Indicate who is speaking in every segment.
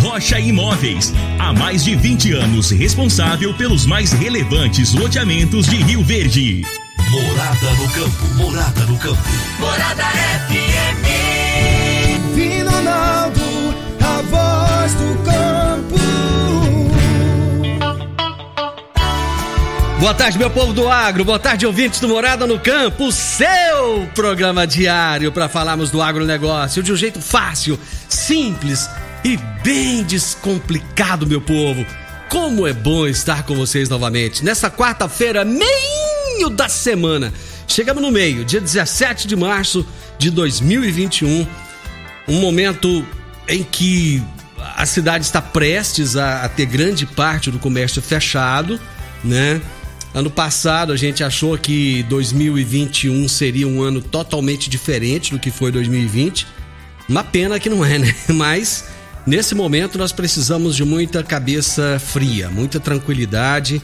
Speaker 1: Rocha Imóveis. Há mais de 20 anos responsável pelos mais relevantes loteamentos de Rio Verde.
Speaker 2: Morada no campo. Morada no campo.
Speaker 3: Morada FM.
Speaker 4: Vino Ronaldo, a voz do campo.
Speaker 5: Boa tarde, meu povo do agro. Boa tarde, ouvintes do Morada no Campo. Seu programa diário para falarmos do agronegócio de um jeito fácil, simples e bem descomplicado, meu povo. Como é bom estar com vocês novamente nessa quarta-feira, meio da semana. Chegamos no meio, dia 17 de março de 2021. Um momento em que a cidade está prestes a, a ter grande parte do comércio fechado, né? Ano passado a gente achou que 2021 seria um ano totalmente diferente do que foi 2020. Uma pena que não é, né? Mas nesse momento nós precisamos de muita cabeça fria, muita tranquilidade.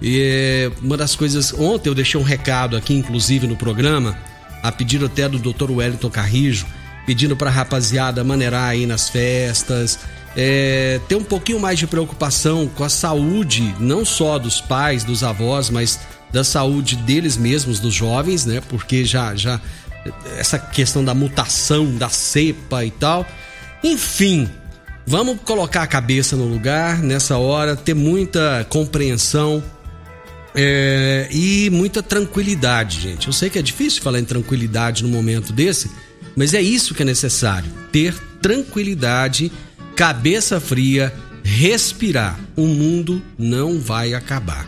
Speaker 5: E uma das coisas. Ontem eu deixei um recado aqui, inclusive no programa, a pedido até do Dr. Wellington Carrijo, pedindo para a rapaziada maneirar aí nas festas, é, ter um pouquinho mais de preocupação com a saúde, não só dos pais, dos avós, mas da saúde deles mesmos, dos jovens, né? Porque já, já essa questão da mutação, da cepa e tal. Enfim, vamos colocar a cabeça no lugar nessa hora, ter muita compreensão é, e muita tranquilidade, gente. Eu sei que é difícil falar em tranquilidade no momento desse, mas é isso que é necessário: ter tranquilidade cabeça fria, respirar. O mundo não vai acabar,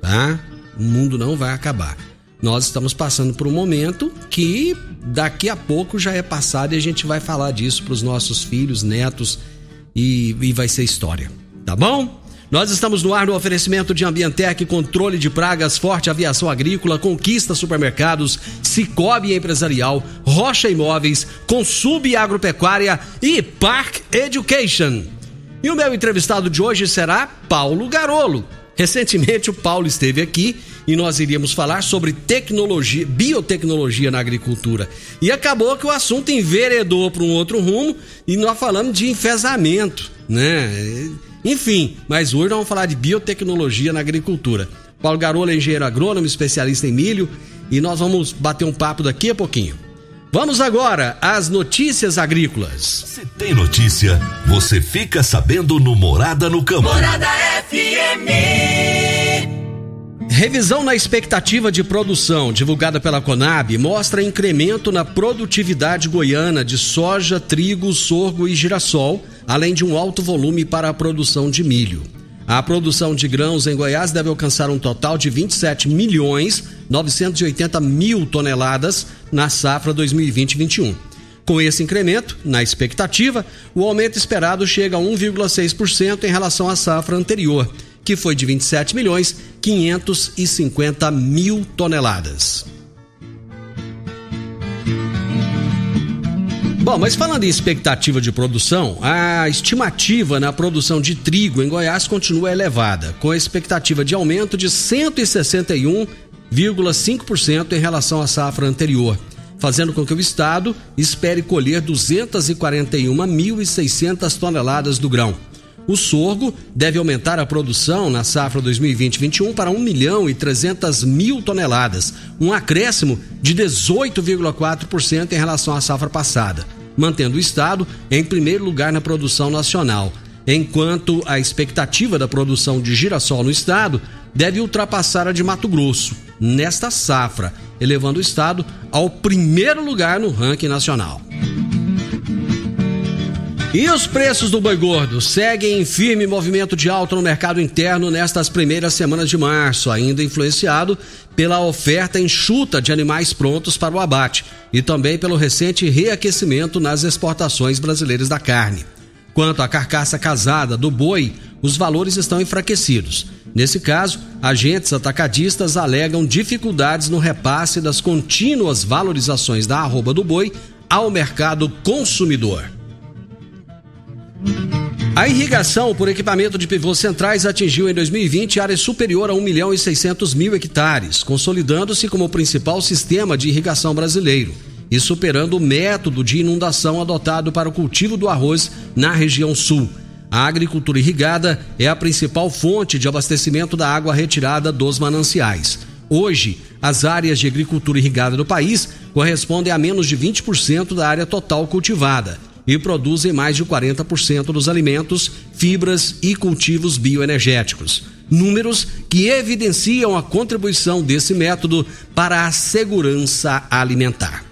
Speaker 5: tá? O mundo não vai acabar. Nós estamos passando por um momento que daqui a pouco já é passado e a gente vai falar disso para os nossos filhos, netos e, e vai ser história, tá bom? Nós estamos no ar no oferecimento de Ambientec, controle de pragas, forte aviação agrícola, conquista supermercados, Cicobi Empresarial, Rocha Imóveis, Consub Agropecuária e Park Education. E o meu entrevistado de hoje será Paulo Garolo. Recentemente o Paulo esteve aqui e nós iríamos falar sobre tecnologia, biotecnologia na agricultura. E acabou que o assunto enveredou para um outro rumo e nós falamos de enfesamento, né? Enfim, mas hoje nós vamos falar de biotecnologia na agricultura. Paulo Garola é engenheiro agrônomo, especialista em milho, e nós vamos bater um papo daqui a pouquinho. Vamos agora às notícias agrícolas.
Speaker 2: Se tem notícia, você fica sabendo no Morada no Campo.
Speaker 3: Morada FM.
Speaker 5: Revisão na expectativa de produção divulgada pela Conab mostra incremento na produtividade goiana de soja, trigo, sorgo e girassol, além de um alto volume para a produção de milho. A produção de grãos em Goiás deve alcançar um total de 27 milhões 980 mil toneladas na safra 2020-21. Com esse incremento, na expectativa, o aumento esperado chega a 1,6% em relação à safra anterior, que foi de 27 milhões 550 mil toneladas. Bom, mas falando em expectativa de produção, a estimativa na produção de trigo em Goiás continua elevada, com a expectativa de aumento de 161,5% em relação à safra anterior, fazendo com que o estado espere colher 241.600 toneladas do grão. O sorgo deve aumentar a produção na safra 2020-21 para 1 milhão e 300 mil toneladas, um acréscimo de 18,4% em relação à safra passada, mantendo o estado em primeiro lugar na produção nacional. Enquanto a expectativa da produção de girassol no estado deve ultrapassar a de Mato Grosso nesta safra, elevando o estado ao primeiro lugar no ranking nacional. E os preços do boi gordo seguem em firme movimento de alta no mercado interno nestas primeiras semanas de março, ainda influenciado pela oferta enxuta de animais prontos para o abate e também pelo recente reaquecimento nas exportações brasileiras da carne. Quanto à carcaça casada do boi, os valores estão enfraquecidos. Nesse caso, agentes atacadistas alegam dificuldades no repasse das contínuas valorizações da arroba do boi ao mercado consumidor. A irrigação por equipamento de pivôs centrais atingiu em 2020 área superior a 1 milhão e 600 mil hectares, consolidando-se como o principal sistema de irrigação brasileiro e superando o método de inundação adotado para o cultivo do arroz na região sul. A agricultura irrigada é a principal fonte de abastecimento da água retirada dos mananciais. Hoje, as áreas de agricultura irrigada do país correspondem a menos de 20% da área total cultivada e produzem mais de 40% dos alimentos, fibras e cultivos bioenergéticos. Números que evidenciam a contribuição desse método para a segurança alimentar.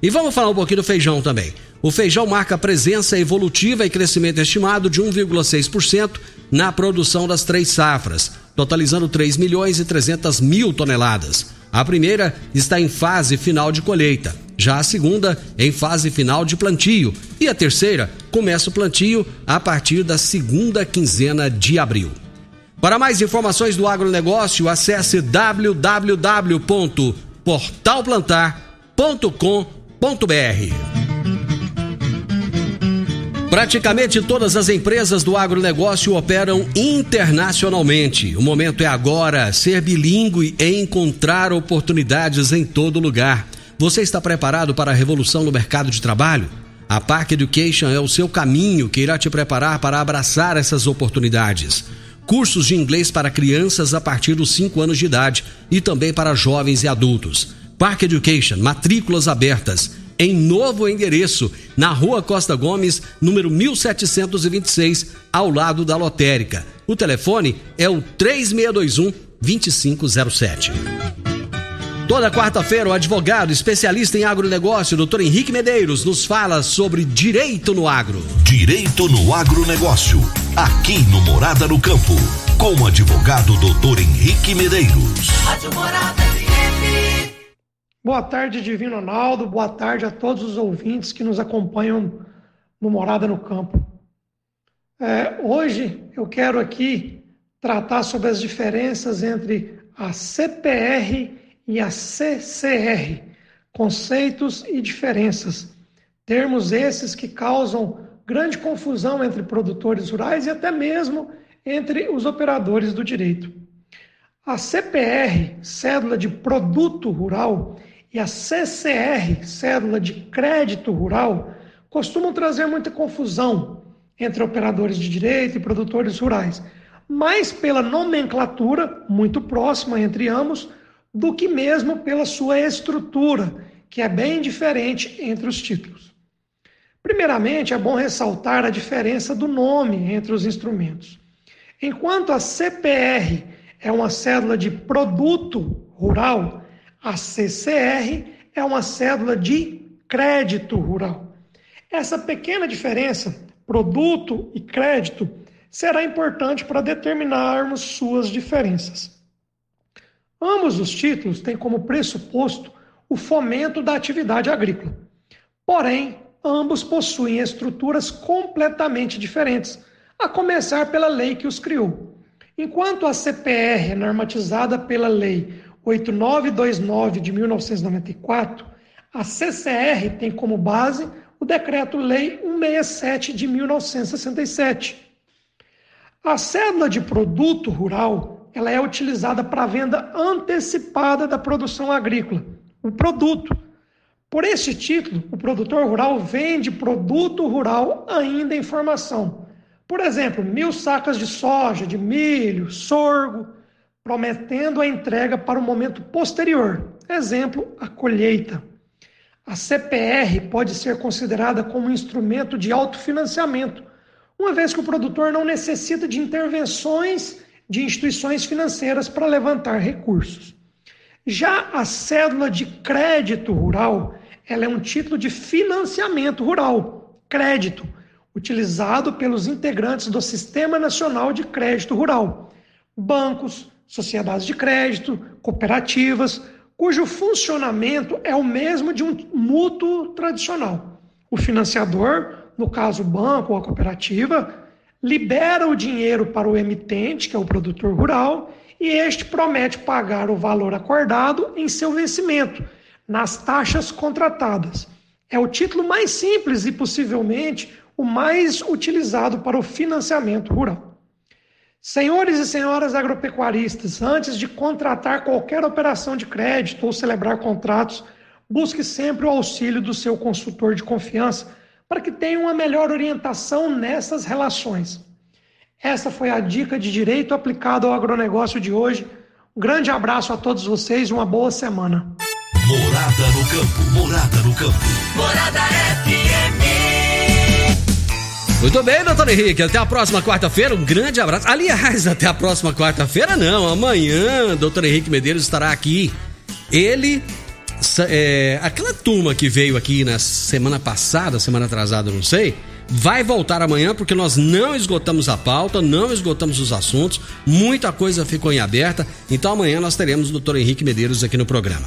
Speaker 5: E vamos falar um pouquinho do feijão também. O feijão marca presença evolutiva e crescimento estimado de 1,6% na produção das três safras, totalizando 3 milhões e 300 mil toneladas. A primeira está em fase final de colheita, já a segunda em fase final de plantio e a terceira começa o plantio a partir da segunda quinzena de abril. Para mais informações do agronegócio, acesse www.portalplantar.com.br. Praticamente todas as empresas do agronegócio operam internacionalmente. O momento é agora ser bilíngue e encontrar oportunidades em todo lugar. Você está preparado para a revolução no mercado de trabalho? A Park Education é o seu caminho que irá te preparar para abraçar essas oportunidades. Cursos de inglês para crianças a partir dos 5 anos de idade e também para jovens e adultos. Park Education, matrículas abertas em novo endereço, na Rua Costa Gomes, número 1726, ao lado da lotérica. O telefone é o 3621 2507. Toda quarta-feira, o advogado especialista em agronegócio, doutor Henrique Medeiros, nos fala sobre direito no agro.
Speaker 2: Direito no agronegócio, aqui no Morada no Campo, com o advogado doutor Henrique Medeiros.
Speaker 6: Boa tarde, Divino Ronaldo. Boa tarde a todos os ouvintes que nos acompanham no Morada no Campo. É, hoje eu quero aqui tratar sobre as diferenças entre a CPR e a CCR, conceitos e diferenças. Termos esses que causam grande confusão entre produtores rurais e até mesmo entre os operadores do direito. A CPR, cédula de produto rural, e a CCR, Cédula de Crédito Rural, costumam trazer muita confusão entre operadores de direito e produtores rurais, mais pela nomenclatura, muito próxima entre ambos, do que mesmo pela sua estrutura, que é bem diferente entre os títulos. Primeiramente, é bom ressaltar a diferença do nome entre os instrumentos. Enquanto a CPR é uma cédula de produto rural, a CCR é uma cédula de crédito rural. Essa pequena diferença, produto e crédito, será importante para determinarmos suas diferenças. Ambos os títulos têm como pressuposto o fomento da atividade agrícola. Porém, ambos possuem estruturas completamente diferentes, a começar pela lei que os criou. Enquanto a CPR é normatizada pela Lei 8929 de 1994, a CCR tem como base o Decreto-Lei 167 de 1967. A cédula de produto rural ela é utilizada para a venda antecipada da produção agrícola, o produto. Por esse título, o produtor rural vende produto rural ainda em formação. Por exemplo, mil sacas de soja, de milho, sorgo, prometendo a entrega para o momento posterior, exemplo, a colheita. A CPR pode ser considerada como um instrumento de autofinanciamento, uma vez que o produtor não necessita de intervenções de instituições financeiras para levantar recursos. Já a cédula de crédito rural, ela é um título de financiamento rural, crédito, utilizado pelos integrantes do Sistema Nacional de Crédito Rural, bancos, sociedades de crédito, cooperativas, cujo funcionamento é o mesmo de um mútuo tradicional. O financiador no caso o banco ou a cooperativa, libera o dinheiro para o emitente, que é o produtor rural, e este promete pagar o valor acordado em seu vencimento, nas taxas contratadas. É o título mais simples e possivelmente o mais utilizado para o financiamento rural. Senhores e senhoras agropecuaristas, antes de contratar qualquer operação de crédito ou celebrar contratos, busque sempre o auxílio do seu consultor de confiança para que tenha uma melhor orientação nessas relações. Essa foi a dica de direito aplicado ao agronegócio de hoje. Um grande abraço a todos vocês e uma boa semana.
Speaker 2: Morada no campo, morada no campo.
Speaker 3: Morada FM.
Speaker 5: Muito bem, doutor Henrique. Até a próxima quarta-feira. Um grande abraço. Aliás, até a próxima quarta-feira, não. Amanhã, doutor Henrique Medeiros estará aqui. Ele é, aquela turma que veio aqui na semana passada, semana atrasada, não sei, vai voltar amanhã porque nós não esgotamos a pauta, não esgotamos os assuntos, muita coisa ficou em aberta. Então amanhã nós teremos o Dr. Henrique Medeiros aqui no programa.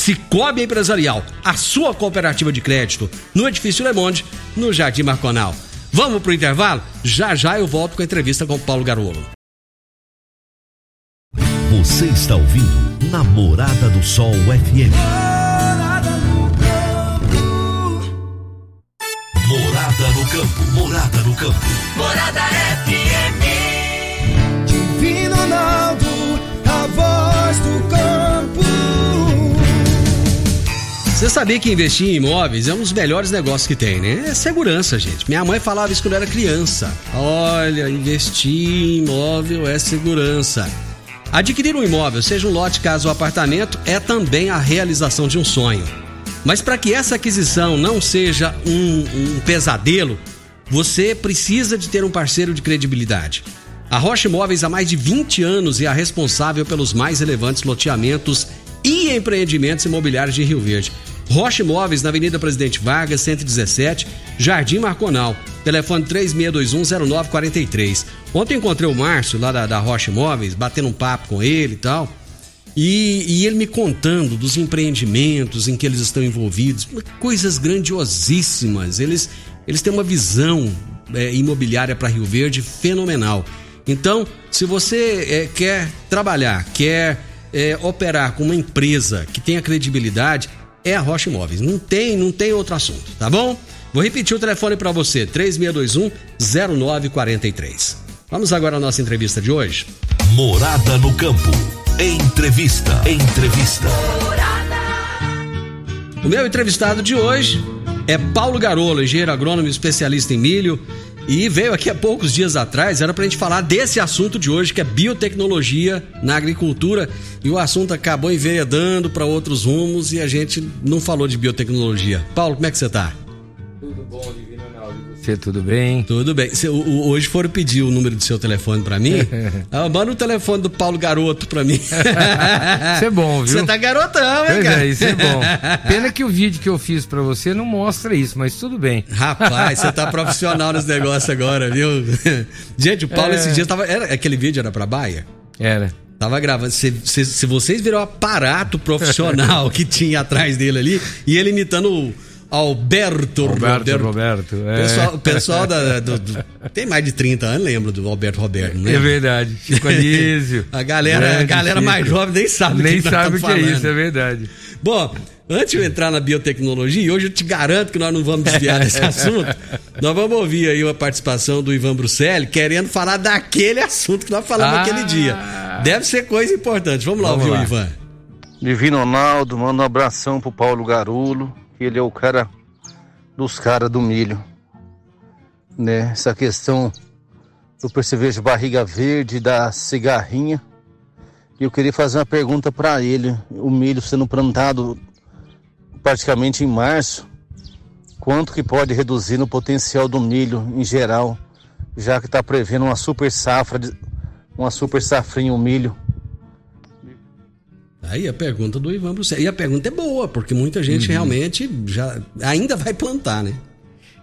Speaker 5: Cicobi Empresarial, a sua cooperativa de crédito, no Edifício Le Monde, no Jardim Marconal. Vamos pro intervalo? Já já eu volto com a entrevista com o Paulo Garolo.
Speaker 2: Você está ouvindo Namorada do Sol FM. Morada no campo, morada no campo.
Speaker 3: Morada FM.
Speaker 5: Você sabia que investir em imóveis é um dos melhores negócios que tem, né? É segurança, gente. Minha mãe falava isso quando era criança. Olha, investir em imóvel é segurança. Adquirir um imóvel, seja um lote, casa ou apartamento, é também a realização de um sonho. Mas para que essa aquisição não seja um, um, pesadelo, você precisa de ter um parceiro de credibilidade. A Rocha Imóveis há mais de 20 anos é a responsável pelos mais relevantes loteamentos e empreendimentos imobiliários de Rio Verde. Rocha Imóveis, na Avenida Presidente Vargas, 117, Jardim Marconal. Telefone 36210943. Ontem encontrei o Márcio, lá da, da Rocha Imóveis, batendo um papo com ele e tal. E, e, ele me contando dos empreendimentos em que eles estão envolvidos, coisas grandiosíssimas. Eles, eles têm uma visão é, imobiliária para Rio Verde fenomenal. Então, se você é, quer trabalhar, quer é, operar com uma empresa que tenha credibilidade, é a Rocha Imóveis. Não tem, não tem outro assunto, tá bom? Vou repetir o telefone para você: 3621 0943. Vamos agora à nossa entrevista de hoje.
Speaker 2: Morada no campo. Entrevista. Entrevista.
Speaker 5: O meu entrevistado de hoje é Paulo Garolo, engenheiro agrônomo especialista em milho. E veio aqui há poucos dias atrás, era para a gente falar desse assunto de hoje, que é biotecnologia na agricultura. E o assunto acabou enveredando para outros rumos e a gente não falou de biotecnologia. Paulo, como é que você está?
Speaker 7: Tudo bom, você, tudo bem?
Speaker 5: Tudo bem. Cê, o, hoje foram pedir o número do seu telefone para mim. ah, manda o telefone do Paulo Garoto para mim.
Speaker 7: Isso é bom, viu?
Speaker 5: Você tá garotão, hein, cara?
Speaker 7: É, isso é bom. Pena que o vídeo que eu fiz para você não mostra isso, mas tudo bem.
Speaker 5: Rapaz, você tá profissional nesse negócio agora, viu? Gente, o Paulo é... esses dias tava. Era, aquele vídeo era pra Baia?
Speaker 7: Era.
Speaker 5: Tava gravando. Se, se, se vocês viram o aparato profissional que tinha atrás dele ali, e ele imitando o Alberto,
Speaker 7: Alberto Roberto. Roberto
Speaker 5: é. Pessoal, pessoal da, do, do, tem mais de 30 anos, lembro do Alberto Roberto, né?
Speaker 7: É verdade. Chico Anísio.
Speaker 5: a galera, a galera mais jovem nem sabe
Speaker 7: nem
Speaker 5: o que
Speaker 7: sabe o que é isso,
Speaker 5: é
Speaker 7: verdade.
Speaker 5: Bom, antes de eu entrar na biotecnologia, hoje eu te garanto que nós não vamos desviar desse assunto. Nós vamos ouvir aí uma participação do Ivan Bruselli querendo falar daquele assunto que nós falamos ah. aquele dia. Deve ser coisa importante. Vamos lá vamos ouvir lá. o Ivan.
Speaker 8: Divino Ronaldo, manda um abração pro Paulo Garulo ele é o cara dos caras do milho. Né? Essa questão do percevejo barriga verde, da cigarrinha. E eu queria fazer uma pergunta para ele. O milho sendo plantado praticamente em março, quanto que pode reduzir no potencial do milho em geral, já que está prevendo uma super safra uma super safrinha, um milho.
Speaker 5: Aí a pergunta do Ivan Bruxelas. E a pergunta é boa, porque muita gente
Speaker 7: Uhum.
Speaker 5: realmente já ainda vai plantar, né?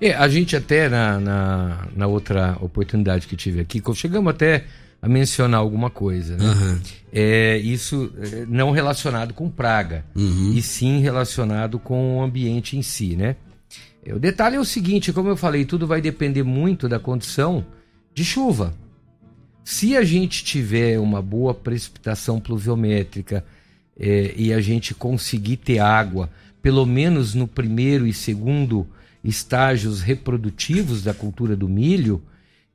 Speaker 7: É, a gente até na, na, na outra oportunidade que tive aqui, chegamos até a mencionar alguma coisa, né?
Speaker 5: Aham.
Speaker 7: É, isso é, não relacionado com praga,
Speaker 5: Uhum.
Speaker 7: e sim relacionado com o ambiente em si, né? É, O detalhe é o seguinte, como eu falei, tudo vai depender muito da condição de chuva. Se a gente tiver uma boa precipitação pluviométrica é, e a gente conseguir ter água, pelo menos no primeiro e segundo estágios reprodutivos da cultura do milho,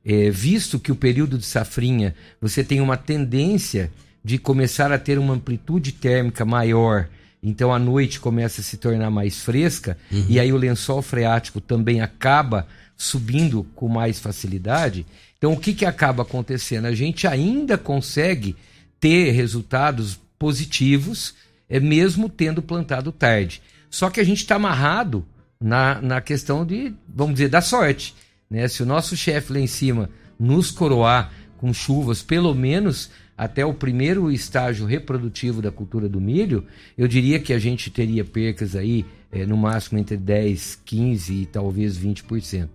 Speaker 7: é, visto que o período de safrinha você tem uma tendência de começar a ter uma amplitude térmica maior, então a noite começa a se tornar mais fresca e aí o lençol freático também acaba subindo com mais facilidade. Então o que, que acaba acontecendo? A gente ainda consegue ter resultados positivos, é mesmo tendo plantado tarde. Só que a gente está amarrado na, na questão de, vamos dizer, da sorte. Né? Se o nosso chefe lá em cima nos coroar com chuvas, pelo menos até o primeiro estágio reprodutivo da cultura do milho, eu diria que a gente teria percas aí eh, no máximo entre 10, 15 e talvez 20%.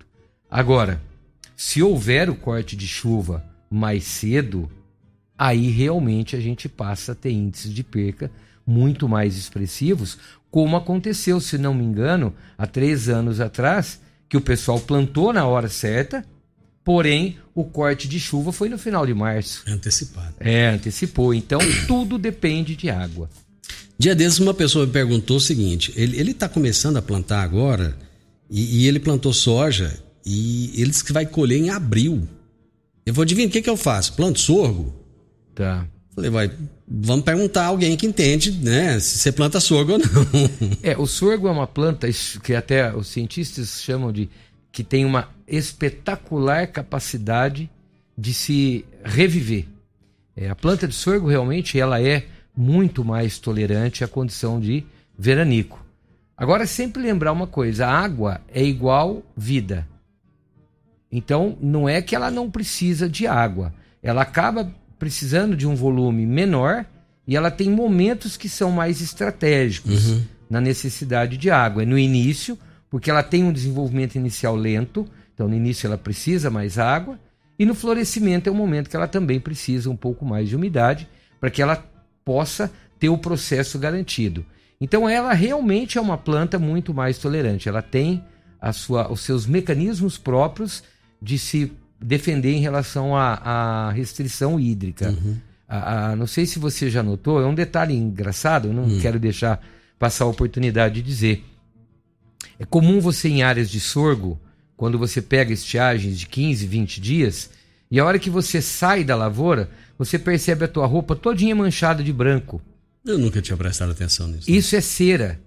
Speaker 7: Agora, se houver o corte de chuva mais cedo, aí realmente a gente passa a ter índices de perca muito mais expressivos, como aconteceu, se não me engano, há três anos atrás, que o pessoal plantou na hora certa, porém o corte de chuva foi no final de março.
Speaker 5: Antecipado.
Speaker 7: É, antecipou. Então tudo depende de água.
Speaker 5: Dia desses, uma pessoa me perguntou o seguinte: ele, ele tá começando a plantar agora e, e ele plantou soja e ele disse que vai colher em abril. Eu vou adivinhar o que, que eu faço? Planto sorgo?
Speaker 7: Tá.
Speaker 5: Falei, vai, vamos perguntar a alguém que entende, né? Se você planta sorgo ou não.
Speaker 7: É, o sorgo é uma planta que até os cientistas chamam de que tem uma espetacular capacidade de se reviver. É, a planta de sorgo realmente ela é muito mais tolerante à condição de veranico. Agora sempre lembrar uma coisa, a água é igual vida. Então não é que ela não precisa de água, ela acaba precisando de um volume menor e ela tem momentos que são mais estratégicos na necessidade de água. É no início, porque ela tem um desenvolvimento inicial lento, então no início ela precisa mais água, e no florescimento é o momento que ela também precisa um pouco mais de umidade para que ela possa ter o processo garantido. Então ela realmente é uma planta muito mais tolerante. Ela tem a sua, os seus mecanismos próprios de se defender em relação à, à restrição hídrica. A- a- não sei se você já notou, é um detalhe engraçado, eu não quero deixar passar a oportunidade de dizer. É comum você em áreas de sorgo, quando você pega estiagens de 15, 20 dias, e a hora que você sai da lavoura, você percebe a tua roupa todinha manchada de branco.
Speaker 5: Eu nunca tinha prestado atenção nisso.
Speaker 7: Isso é cera.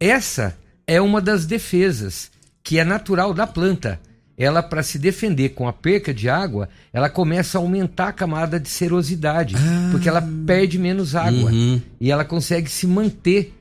Speaker 7: Essa é uma das defesas que é natural da planta. Ela, para se defender com a perca de água, ela começa a aumentar a camada de serosidade, porque ela perde menos água
Speaker 5: Uhum.
Speaker 7: e ela consegue se manter.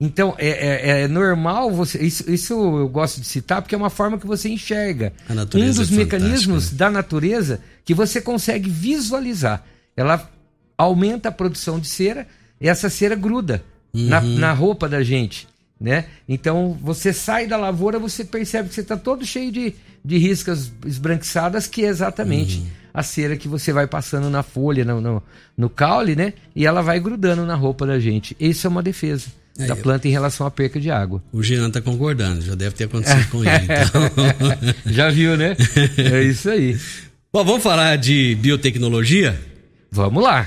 Speaker 7: Então, é, é- é normal você. Isso, isso eu gosto de citar porque é uma forma que você enxerga. Um dos
Speaker 5: é
Speaker 7: mecanismos
Speaker 5: fantástica,
Speaker 7: da natureza que você consegue visualizar. Ela aumenta a produção de cera e essa cera gruda na,
Speaker 5: Uhum.
Speaker 7: na roupa da gente. Né? Então você sai da lavoura, você percebe que você está todo cheio de, de riscas esbranquiçadas, que é exatamente
Speaker 5: Uhum.
Speaker 7: a cera que você vai passando na folha, no, no, no caule, né? E ela vai grudando na roupa da gente. Isso é uma defesa
Speaker 5: É,
Speaker 7: da planta em relação à perca de água.
Speaker 5: O Jean tá concordando, já deve ter acontecido com ele. Então.
Speaker 7: Já viu, né? É isso aí.
Speaker 5: Bom, vamos falar de biotecnologia?
Speaker 7: Vamos lá.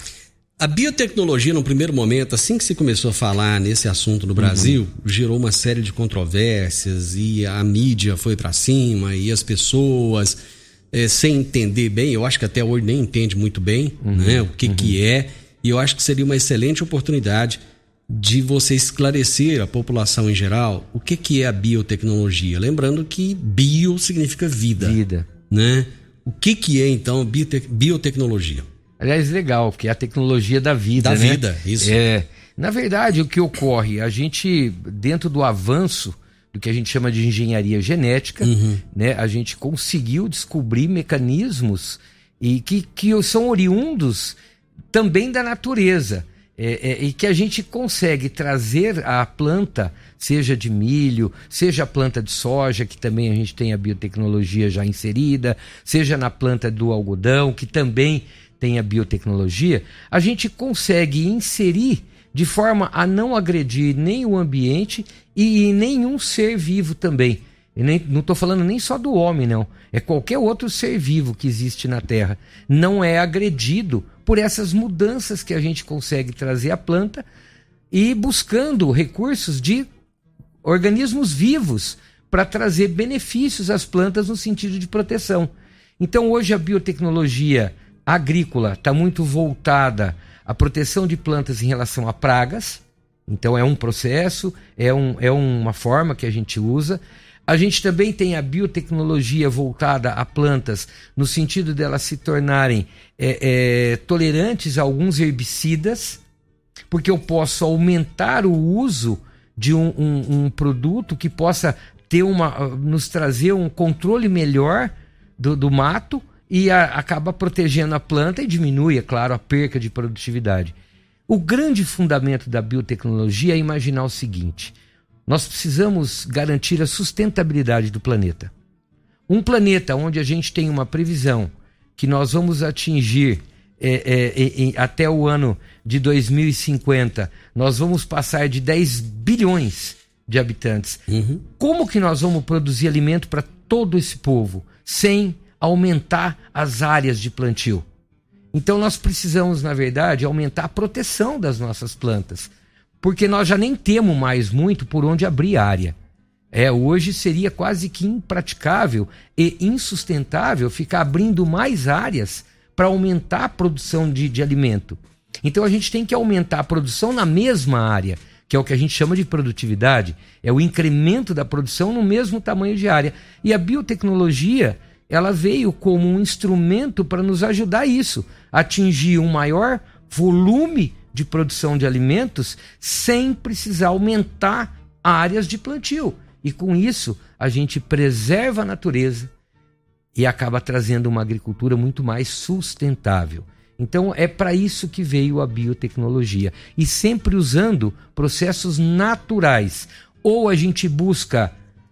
Speaker 5: A biotecnologia, no primeiro momento, assim que se começou a falar nesse assunto no Brasil, gerou uma série de controvérsias e a mídia foi para cima e as pessoas, eh, sem entender bem, eu acho que até hoje nem entende muito bem né, o que, que é, e eu acho que seria uma excelente oportunidade de você esclarecer a população em geral o que, que é a biotecnologia. Lembrando que bio significa vida,
Speaker 7: Vida.
Speaker 5: né? O que, que é então biote- biotecnologia?
Speaker 7: Aliás, legal, porque é a tecnologia da vida,
Speaker 5: Da
Speaker 7: né?
Speaker 5: vida, isso.
Speaker 7: É. Na verdade, o que ocorre, a gente, dentro do avanço do que a gente chama de engenharia genética,
Speaker 5: Uhum.
Speaker 7: né, a gente conseguiu descobrir mecanismos e que, que são oriundos também da natureza. É, é, e que a gente consegue trazer a planta, seja de milho, seja a planta de soja, que também a gente tem a biotecnologia já inserida, seja na planta do algodão, que também tem a biotecnologia, a gente consegue inserir de forma a não agredir nem o ambiente e nenhum ser vivo também. Nem, não estou falando nem só do homem, não. É qualquer outro ser vivo que existe na Terra. Não é agredido por essas mudanças que a gente consegue trazer à planta e buscando recursos de organismos vivos para trazer benefícios às plantas no sentido de proteção. Então, hoje, a biotecnologia agrícola está muito voltada à proteção de plantas em relação a pragas. Então, é um processo, é, um, é uma forma que a gente usa. A gente também tem a biotecnologia voltada a plantas, no sentido delas se tornarem é, é, tolerantes a alguns herbicidas, porque eu posso aumentar o uso de um, um, um produto que possa ter uma, nos trazer um controle melhor do, do mato e a, acaba protegendo a planta e diminui, é claro, a perca de produtividade. O grande fundamento da biotecnologia é imaginar o seguinte: nós precisamos garantir a sustentabilidade do planeta. Um planeta onde a gente tem uma previsão que nós vamos atingir é, é, é, até o ano de 2050, nós vamos passar de 10 bilhões de habitantes. Uhum. Como que nós vamos produzir alimento para todo esse povo sem aumentar as áreas de plantio? Então nós precisamos, na verdade, aumentar a proteção das nossas plantas porque nós já nem temos mais muito por onde abrir área. É, hoje seria quase que impraticável e insustentável ficar abrindo mais áreas para aumentar a produção de, de alimento. Então a gente tem que aumentar a produção na mesma área, que é o que a gente chama de produtividade, é o incremento da produção no mesmo tamanho de área. E a biotecnologia, ela veio como um instrumento para nos ajudar a isso, atingir um maior volume de produção de alimentos sem precisar aumentar áreas de plantio. E com isso, a gente preserva a natureza e acaba trazendo uma agricultura muito mais sustentável. Então é para isso que veio a biotecnologia e sempre usando processos naturais. Ou a gente busca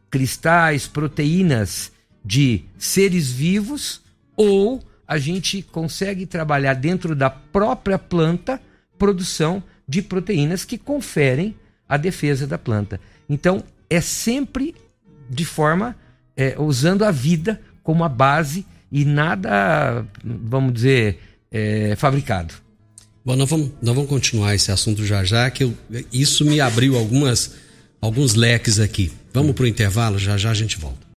Speaker 7: cristais, proteínas de seres vivos, ou a gente consegue trabalhar dentro da própria planta produção de proteínas que conferem a defesa da planta. Então, é sempre de forma é, usando a vida como a base e nada, vamos dizer, é, fabricado.
Speaker 5: Bom, nós vamos, nós vamos continuar esse assunto já já, que eu, isso me abriu algumas, alguns leques aqui. Vamos para o intervalo, já já a gente volta.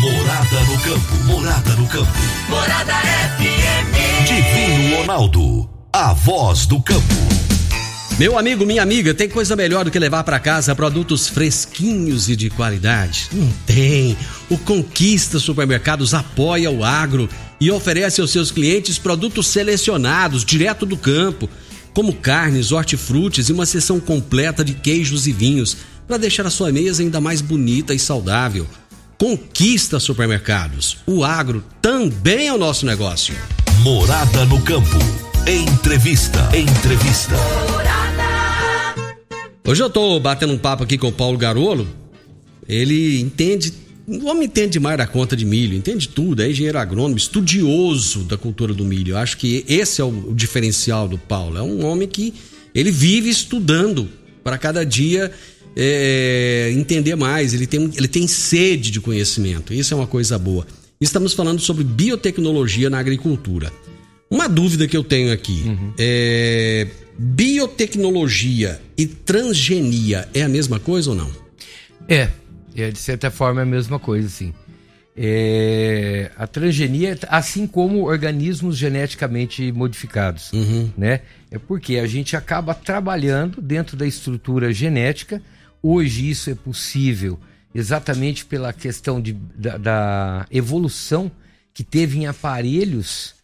Speaker 2: Morada no campo, morada no campo.
Speaker 3: Morada FM.
Speaker 2: Divino Ronaldo, a voz do campo.
Speaker 5: Meu amigo, minha amiga, tem coisa melhor do que levar para casa produtos fresquinhos e de qualidade? Não tem. O Conquista Supermercados apoia o agro e oferece aos seus clientes produtos selecionados direto do campo, como carnes, hortifrutis e uma seção completa de queijos e vinhos, para deixar a sua mesa ainda mais bonita e saudável. Conquista Supermercados. O agro também é o nosso negócio.
Speaker 2: Morada no campo. Entrevista. Entrevista.
Speaker 5: Hoje eu tô batendo um papo aqui com o Paulo Garolo. Ele entende, o homem entende demais da conta de milho, entende tudo, é engenheiro agrônomo, estudioso da cultura do milho. Eu acho que esse é o diferencial do Paulo. É um homem que ele vive estudando para cada dia é, entender mais, ele tem, ele tem sede de conhecimento. Isso é uma coisa boa. Estamos falando sobre biotecnologia na agricultura. Uma dúvida que eu tenho aqui uhum. é biotecnologia e transgenia é a mesma coisa ou não?
Speaker 7: É, é de certa forma é a mesma coisa, sim. É, a transgenia, assim como organismos geneticamente modificados, uhum. né? É porque a gente acaba trabalhando dentro da estrutura genética Hoje isso é possível exatamente pela questão de, da, da evolução que teve em aparelhos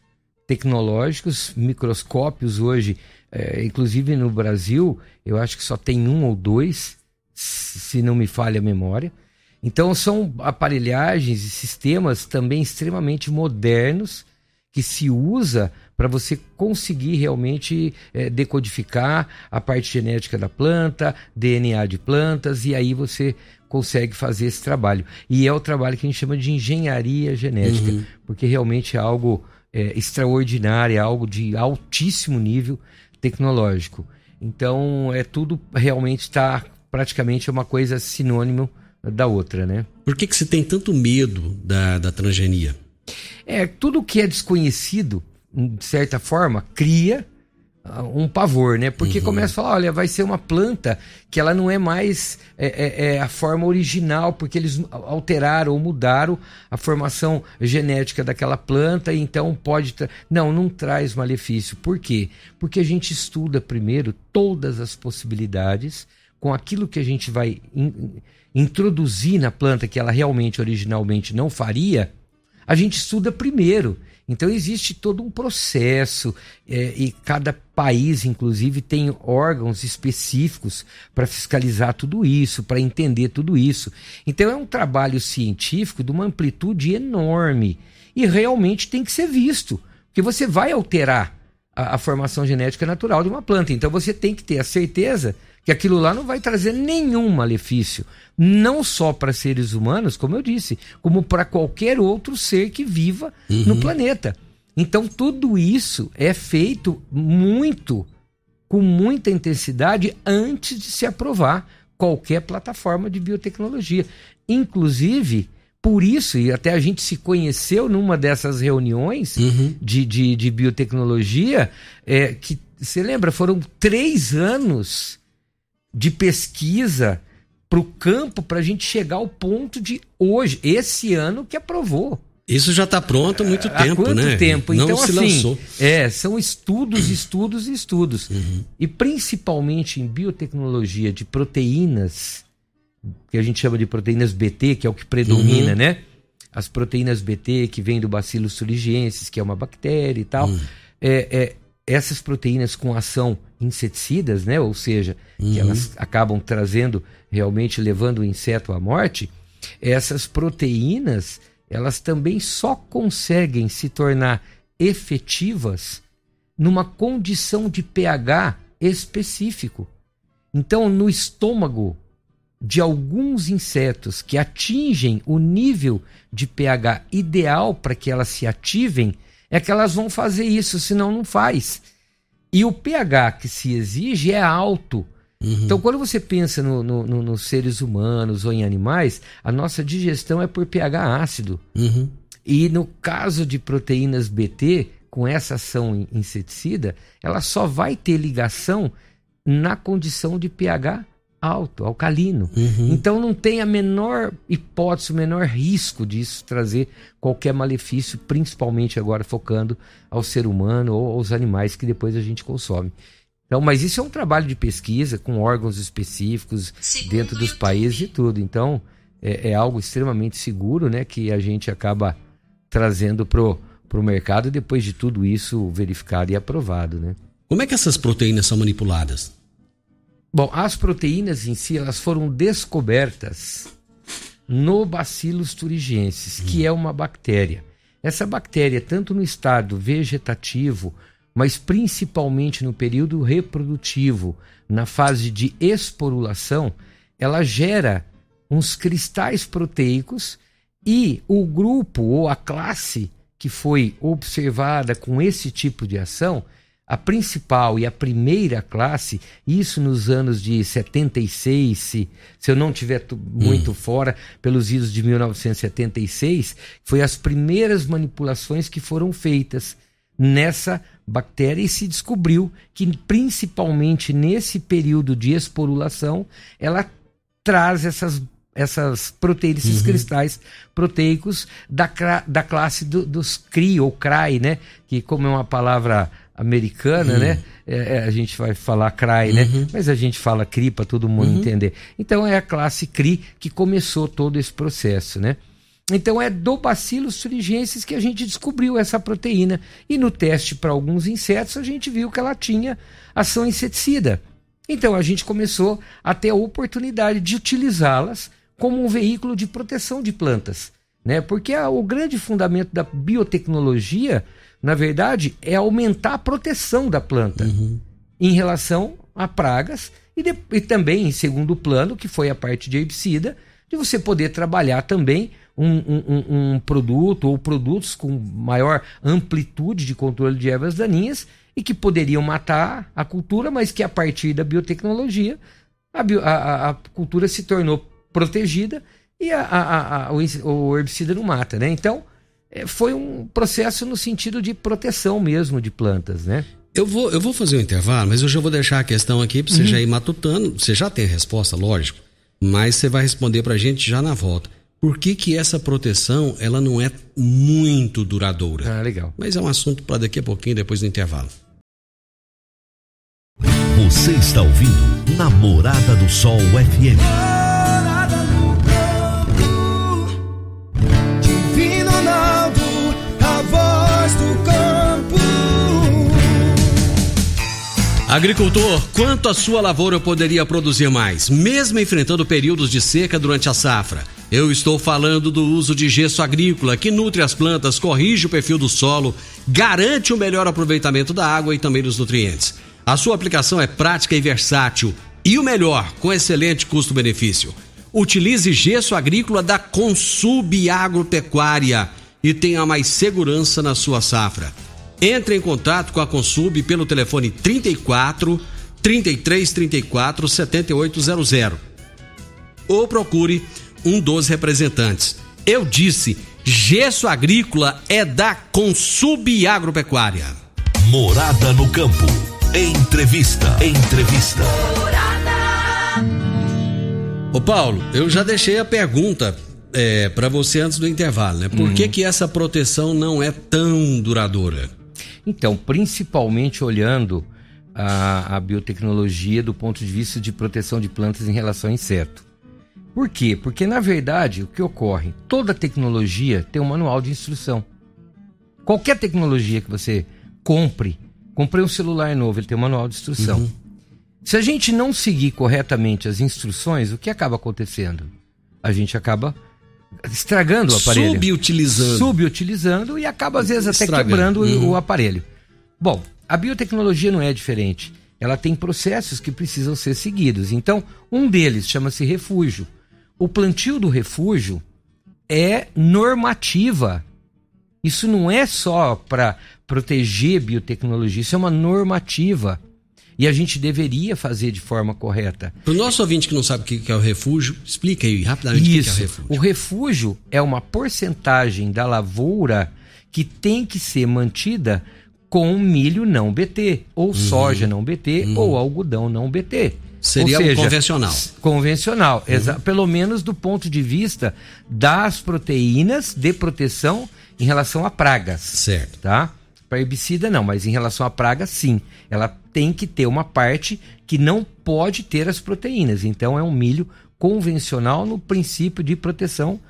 Speaker 7: tecnológicos, microscópios hoje, é, inclusive no Brasil, eu acho que só tem um ou dois, se não me falha a memória. Então são aparelhagens e sistemas também extremamente modernos que se usa para você conseguir realmente é, decodificar a parte genética da planta, DNA de plantas, e aí você consegue fazer esse trabalho. E é o trabalho que a gente chama de engenharia genética, uhum. porque realmente é algo é, extraordinário, é algo de altíssimo nível tecnológico. Então, é tudo realmente está praticamente uma coisa sinônimo da outra, né?
Speaker 5: Por que, que você tem tanto medo da, da transgenia?
Speaker 7: É, tudo que é desconhecido, de certa forma, cria ah, um pavor, né? Porque uhum. começa a falar, olha, vai ser uma planta que ela não é mais é, é, é, a forma original, porque eles alteraram ou mudaram a formação genética daquela planta, e então pode. Não, não traz malefício. Por quê? Porque a gente estuda primeiro todas as possibilidades com aquilo que a gente vai in, introduzir na planta que ela realmente originalmente não faria a gente estuda primeiro. Então existe todo um processo é, e cada país, inclusive, tem órgãos específicos para fiscalizar tudo isso, para entender tudo isso. Então é um trabalho científico de uma amplitude enorme e realmente tem que ser visto, porque você vai alterar a, a formação genética natural de uma planta. Então você tem que ter a certeza que aquilo lá não vai trazer nenhum malefício, não só para seres humanos, como eu disse, como para qualquer outro ser que viva uhum. no planeta. Então tudo isso é feito muito com muita intensidade antes de se aprovar qualquer plataforma de biotecnologia. Inclusive, por isso, e até a gente se conheceu numa dessas reuniões uhum. de, de, de, biotecnologia, é, que você lembra, foram três anos de pesquisa para o campo para a gente chegar ao ponto de hoje, esse ano que aprovou.
Speaker 5: Isso já está pronto há muito tempo,
Speaker 7: há quanto
Speaker 5: né?
Speaker 7: tempo? Não então, se assim, lançou. É, são estudos, estudos e estudos. Uhum. E principalmente em biotecnologia de proteínas, que a gente chama de proteínas BT, que é o que predomina, uhum. né? As proteínas BT que vêm do Bacillus thuringiensis, que é uma bactéria e tal. Uhum. É, é, essas proteínas com ação inseticidas, né? Ou seja, uhum. que elas acabam trazendo, realmente levando o inseto à morte, essas proteínas, elas também só conseguem se tornar efetivas numa condição de pH específico. Então, no estômago de alguns insetos que atingem o nível de pH ideal para que elas se ativem, é que elas vão fazer isso, senão não faz. E o pH que se exige é alto. Uhum. Então, quando você pensa no, no, no, nos seres humanos ou em animais, a nossa digestão é por pH ácido. Uhum. E no caso de proteínas BT, com essa ação inseticida, ela só vai ter ligação na condição de pH alto, alcalino. Uhum. Então não tem a menor hipótese, o menor risco disso trazer qualquer malefício, principalmente agora focando ao ser humano ou aos animais que depois a gente consome. Então, mas isso é um trabalho de pesquisa com órgãos específicos Segundo dentro dos países e tudo. Então, é, é, algo extremamente seguro, né, que a gente acaba trazendo pro pro mercado depois de tudo isso verificado e aprovado, né?
Speaker 5: Como é que essas proteínas são manipuladas?
Speaker 7: Bom, as proteínas em si elas foram descobertas no Bacillus thuringiensis, que é uma bactéria. Essa bactéria, tanto no estado vegetativo, mas principalmente no período reprodutivo, na fase de esporulação, ela gera uns cristais proteicos e o grupo ou a classe que foi observada com esse tipo de ação a principal e a primeira classe, isso nos anos de 76, se, se eu não tiver muito hum. fora, pelos idos de 1976, foi as primeiras manipulações que foram feitas nessa bactéria e se descobriu que principalmente nesse período de esporulação, ela traz essas essas proteínas, esses uhum. cristais proteicos da, da classe do, dos CRI ou CRAI, né? Que como é uma palavra americana, uhum. né? É, é, a gente vai falar CRAI, né? uhum. Mas a gente fala CRI para todo mundo uhum. entender. Então é a classe CRI que começou todo esse processo, né? Então é do Bacillus thuringiensis que a gente descobriu essa proteína e no teste para alguns insetos a gente viu que ela tinha ação inseticida. Então a gente começou a ter a oportunidade de utilizá-las como um veículo de proteção de plantas. Né? Porque a, o grande fundamento da biotecnologia, na verdade, é aumentar a proteção da planta
Speaker 5: Uhum.
Speaker 7: em relação a pragas e, de- e também, em segundo plano, que foi a parte de herbicida, de você poder trabalhar também um, um- um- produto ou produtos com maior amplitude de controle de ervas daninhas e que poderiam matar a cultura, mas que a partir da biotecnologia a, bio- a- a- cultura se tornou protegida e a- o herbicida não mata, né? Então, foi um processo no sentido de proteção mesmo de plantas, né?
Speaker 5: Eu vou, eu vou fazer um intervalo, mas eu já vou deixar a questão aqui para você
Speaker 7: Uhum.
Speaker 5: já ir matutando. Você já tem a resposta, lógico, mas você vai responder para a gente já na volta. Por que, que essa proteção ela não é muito duradoura?
Speaker 7: Ah, legal.
Speaker 5: Mas é um assunto para daqui a pouquinho, depois do intervalo.
Speaker 2: Você está ouvindo Namorada do Sol FM.
Speaker 5: Agricultor, quanto a sua lavoura poderia produzir mais, mesmo enfrentando períodos de seca durante a safra? Eu estou falando do uso de gesso agrícola, que nutre as plantas, corrige o perfil do solo, garante o melhor aproveitamento da água e também dos nutrientes. A sua aplicação é prática e versátil, e o melhor, com excelente custo-benefício. Utilize gesso agrícola da Consub Agropecuária e tenha mais segurança na sua safra. Entre em contato com a Consub pelo telefone 34 33 34 7800 ou procure um dos representantes. Eu disse, gesso agrícola é da Consub Agropecuária.
Speaker 2: Morada no campo. Entrevista. Entrevista.
Speaker 5: Ô Paulo, eu já deixei a pergunta é, para você antes do intervalo, né? Por que que essa proteção não é tão duradoura?
Speaker 7: Então, principalmente olhando a, a biotecnologia do ponto de vista de proteção de plantas em relação a inseto. Por quê? Porque, na verdade, o que ocorre? Toda tecnologia tem um manual de instrução. Qualquer tecnologia que você compre, comprei um celular novo, ele tem um manual de instrução. Se a gente não seguir corretamente as instruções, o que acaba acontecendo? A gente acaba estragando o aparelho.
Speaker 5: Subutilizando.
Speaker 7: Subutilizando e acaba, às vezes, até
Speaker 5: Estragando.
Speaker 7: quebrando
Speaker 5: Uhum.
Speaker 7: o aparelho. Bom, a biotecnologia não é diferente. Ela tem processos que precisam ser seguidos. Então, um deles chama-se refúgio. O plantio do refúgio é normativa. Isso não é só para proteger biotecnologia, isso é uma normativa. E a gente deveria fazer de forma correta.
Speaker 5: Para o nosso ouvinte que não sabe o que é o refúgio, explica aí rapidamente o que é o
Speaker 7: Isso.
Speaker 5: refúgio.
Speaker 7: O refúgio é uma porcentagem da lavoura que tem que ser mantida com milho não BT, ou soja não BT, ou algodão não BT.
Speaker 5: Uhum. Seria
Speaker 7: seja,
Speaker 5: convencional. Uhum.
Speaker 7: Convencional, exa- pelo menos do ponto de vista das proteínas de proteção em relação a pragas
Speaker 5: Certo.
Speaker 7: tá? Para herbicida não, mas em relação à praga sim. Ela tem que ter uma parte que não pode ter as proteínas. Então é um milho convencional no princípio de proteção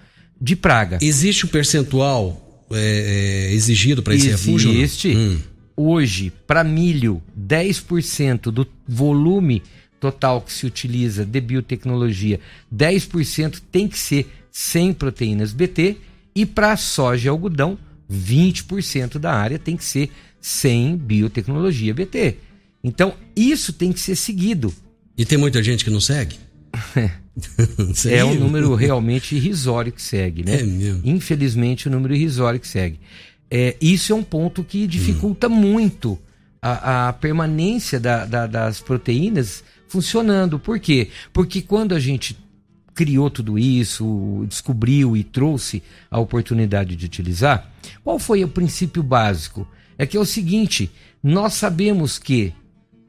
Speaker 7: de praga.
Speaker 5: Existe um percentual é, é, exigido para esse refúgio?
Speaker 7: Existe
Speaker 5: Hum.
Speaker 7: hoje para milho 10% do volume total que se utiliza de biotecnologia, 10% tem que ser sem proteínas BT e para soja e algodão 20% da área tem que ser sem biotecnologia BT. Então, isso tem que ser seguido.
Speaker 5: E tem muita gente que não segue?
Speaker 7: É um número realmente irrisório que segue, né?
Speaker 5: É mesmo.
Speaker 7: Infelizmente, o número irrisório que segue. É, isso é um ponto que dificulta muito a, a permanência da- da- das proteínas funcionando. Por quê? Porque quando a gente criou tudo isso, descobriu e trouxe a oportunidade de utilizar, qual foi o princípio básico? É que é o seguinte: nós sabemos que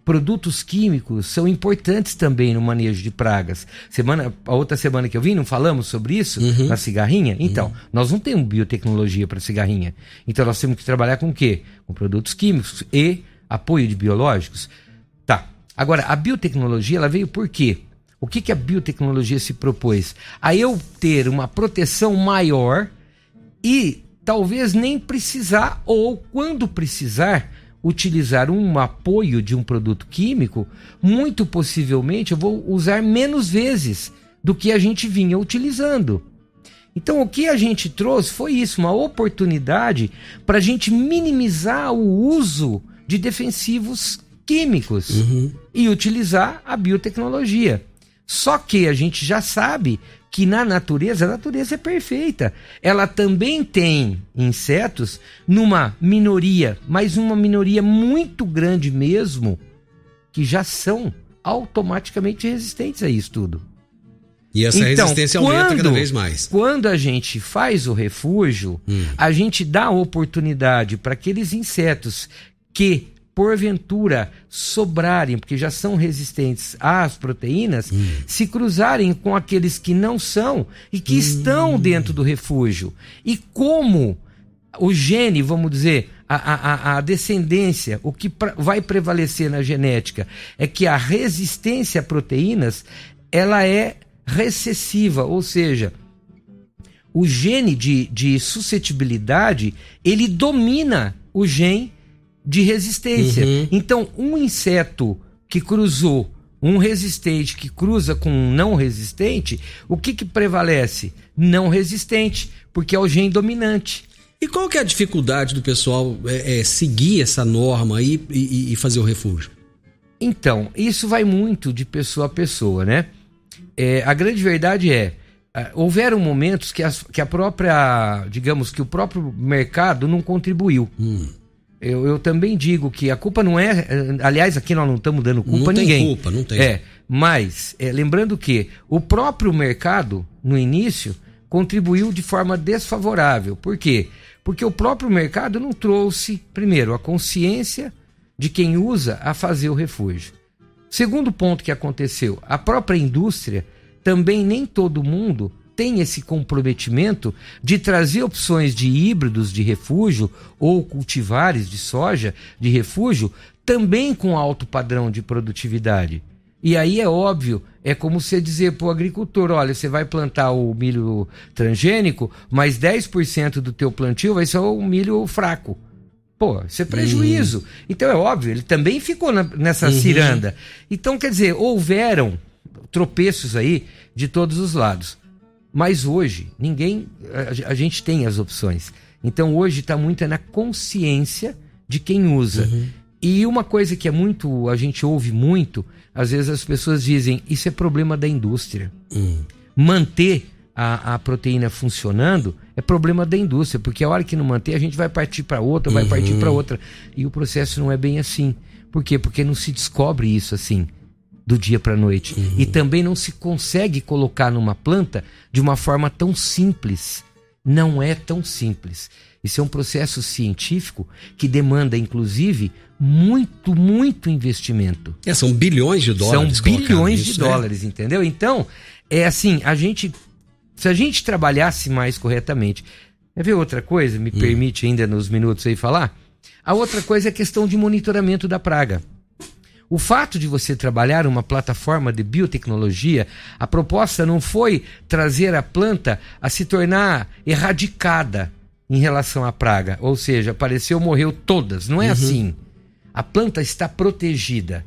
Speaker 7: produtos químicos são importantes também no manejo de pragas. Semana, a outra semana que eu vim, não falamos sobre isso na cigarrinha? Então, nós não temos biotecnologia para cigarrinha. Então, nós temos que trabalhar com o quê? Com produtos químicos e apoio de biológicos. Tá. Agora, a biotecnologia, ela veio por quê? O que, que a biotecnologia se propôs? A eu ter uma proteção maior e talvez nem precisar, ou quando precisar, utilizar um apoio de um produto químico, muito possivelmente eu vou usar menos vezes do que a gente vinha utilizando. Então, o que a gente trouxe foi isso, uma oportunidade para a gente minimizar o uso de defensivos químicos
Speaker 5: Uhum.
Speaker 7: e utilizar a biotecnologia. Só que a gente já sabe que na natureza, a natureza é perfeita. Ela também tem insetos numa minoria, mas uma minoria muito grande mesmo, que já são automaticamente resistentes a isso tudo.
Speaker 5: E essa
Speaker 7: Então,
Speaker 5: resistência aumenta cada
Speaker 7: quando-
Speaker 5: vez mais.
Speaker 7: Quando a gente faz o refúgio,
Speaker 5: Hum.
Speaker 7: a gente dá oportunidade para aqueles insetos que, porventura, sobrarem, porque já são resistentes às proteínas,
Speaker 5: Hum.
Speaker 7: se cruzarem com aqueles que não são e que
Speaker 5: Hum.
Speaker 7: estão dentro do refúgio. E como o gene, vamos dizer, a, a- a- descendência, o que pra- vai prevalecer na genética é que a resistência a proteínas ela é recessiva, ou seja, o gene de, de suscetibilidade ele domina o gene de resistência.
Speaker 5: Uhum.
Speaker 7: Então, um inseto que cruzou um resistente que cruza com um não resistente, o que, que prevalece? Não resistente, porque é o gene dominante.
Speaker 5: E qual que é a dificuldade do pessoal é, é, seguir essa norma aí e, e- e fazer o refúgio?
Speaker 7: Então, isso vai muito de pessoa a pessoa, né? É, a grande verdade é, houveram momentos que, as- que a própria, digamos que o próprio mercado não contribuiu.
Speaker 5: Hum.
Speaker 7: Eu, eu também digo que a culpa não é. Aliás, aqui nós não estamos dando culpa
Speaker 5: Não
Speaker 7: a
Speaker 5: tem
Speaker 7: ninguém.
Speaker 5: culpa, não tem.
Speaker 7: É, mas, é, lembrando que o próprio mercado, no início, contribuiu de forma desfavorável. Por quê? Porque o próprio mercado não trouxe, primeiro, a consciência de quem usa a fazer o refúgio. Segundo ponto que aconteceu, a própria indústria também nem todo mundo tem esse comprometimento de trazer opções de híbridos de refúgio ou cultivares de soja de refúgio também com alto padrão de produtividade. E aí é óbvio, é como você dizer para o agricultor, olha, você vai plantar o milho transgênico, mas 10% do teu plantio vai ser o milho fraco. Pô, isso é prejuízo. Então é óbvio, ele também ficou na- nessa ciranda. Então, quer dizer, houveram tropeços aí de todos os lados. Mas hoje, ninguém. A, a gente tem as opções. Então hoje está muito é na consciência de quem usa. E uma coisa que é muito. A gente ouve muito, às vezes as pessoas dizem, isso é problema da indústria
Speaker 5: Hum.
Speaker 7: manter a, a proteína funcionando é problema da indústria, porque a hora que não manter, a gente vai partir para outra, vai partir para outra. E o processo não é bem assim. Por quê? Porque não se descobre isso assim, do dia para noite. E também não se consegue colocar numa planta de uma forma tão simples. Não é tão simples. Isso é um processo científico que demanda, inclusive, muito, muito investimento.
Speaker 5: É, são bilhões de dólares.
Speaker 7: São bilhões
Speaker 5: nisso,
Speaker 7: de
Speaker 5: né?
Speaker 7: dólares, entendeu? Então, é assim, a gente. Se a gente trabalhasse mais corretamente. Quer ver outra coisa?
Speaker 5: Hum.
Speaker 7: Me permite ainda nos minutos aí falar? A outra coisa é a questão de monitoramento da praga. O fato de você trabalhar uma plataforma de biotecnologia, a proposta não foi trazer a planta a se tornar erradicada em relação à praga. Ou seja, apareceu, morreu todas. Não é assim. A planta está protegida.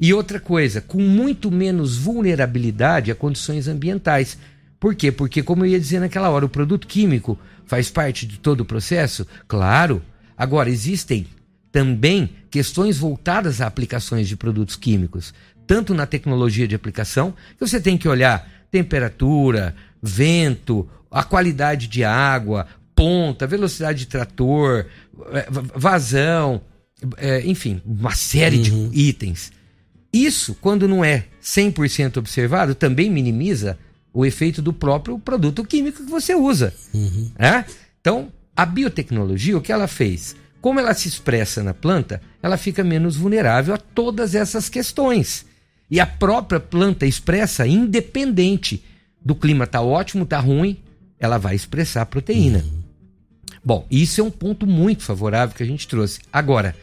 Speaker 7: E outra coisa, com muito menos vulnerabilidade a condições ambientais. Por quê? Porque, como eu ia dizer naquela hora, o produto químico faz parte de todo o processo? Claro. Agora, existem também questões voltadas a aplicações de produtos químicos, tanto na tecnologia de aplicação, que você tem que olhar temperatura, vento, a qualidade de água, ponta, velocidade de trator, eh, va- vazão, eh, enfim, uma série de itens. Isso, quando não é 100% observado, também minimiza o efeito do próprio produto químico que você usa. né? Então, a biotecnologia, o que ela fez? Como ela se expressa na planta, ela fica menos vulnerável a todas essas questões. E a própria planta expressa independente do clima tá ótimo, tá ruim, ela vai expressar a proteína. Bom, isso é um ponto muito favorável que a gente trouxe. Agora,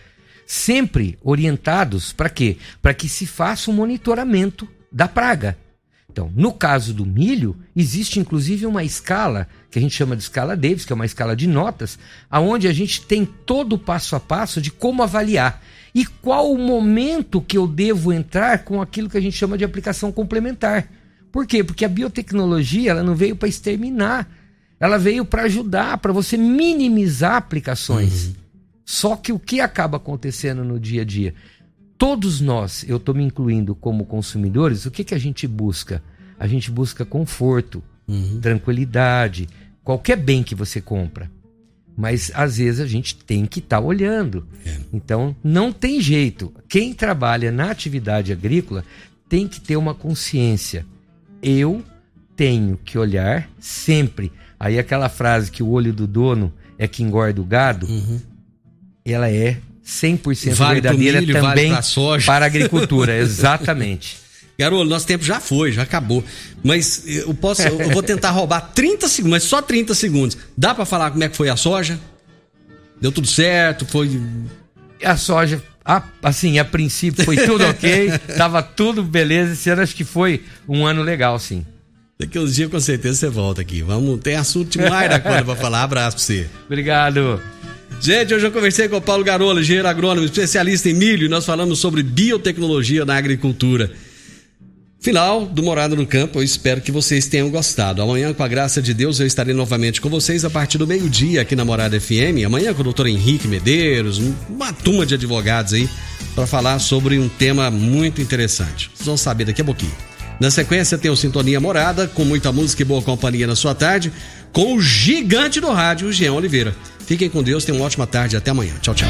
Speaker 7: sempre orientados para quê? Para que se faça um monitoramento da praga. Então, no caso do milho, existe inclusive uma escala que a gente chama de escala Davis, que é uma escala de notas, aonde a gente tem todo o passo a passo de como avaliar e qual o momento que eu devo entrar com aquilo que a gente chama de aplicação complementar. Por quê? Porque a biotecnologia ela não veio para exterminar, ela veio para ajudar, para você minimizar aplicações. Uhum. Só que o que acaba acontecendo no dia a dia? Todos nós, eu estou me incluindo como consumidores, o que, que a gente busca? A gente busca conforto, uhum. tranquilidade, qualquer bem que você compra. Mas às vezes a gente tem que estar tá olhando. É. Então não tem jeito. Quem trabalha na atividade agrícola tem que ter uma consciência. Eu tenho que olhar sempre. Aí aquela frase que o olho do dono é que engorda o gado, uhum. ela é 100% vale verdadeira milho, também vale para a agricultura. Exatamente.
Speaker 5: Garoto, nosso tempo já foi, já acabou. Mas eu posso, eu vou tentar roubar 30 segundos, mas só 30 segundos. Dá para falar como é que foi a soja? Deu tudo certo? Foi
Speaker 7: a soja, a, assim, a princípio foi tudo ok, tava tudo beleza. Esse ano acho que foi um ano legal, sim.
Speaker 5: Daqui uns dias com certeza você volta aqui. Vamos, tem assunto demais da coisa pra falar. Abraço pra você.
Speaker 7: Obrigado.
Speaker 5: Gente, hoje eu conversei com o Paulo Garola, engenheiro agrônomo, especialista em milho, e nós falamos sobre biotecnologia na agricultura. Final do Morada no Campo, eu espero que vocês tenham gostado. Amanhã, com a graça de Deus, eu estarei novamente com vocês a partir do meio-dia aqui na Morada FM. Amanhã com o doutor Henrique Medeiros, uma turma de advogados aí, para falar sobre um tema muito interessante. Vocês vão saber daqui a pouquinho. Na sequência, tem o Sintonia Morada, com muita música e boa companhia na sua tarde, com o gigante do rádio, o Jean Oliveira. Fiquem com Deus, tenham uma ótima tarde até amanhã. Tchau, tchau.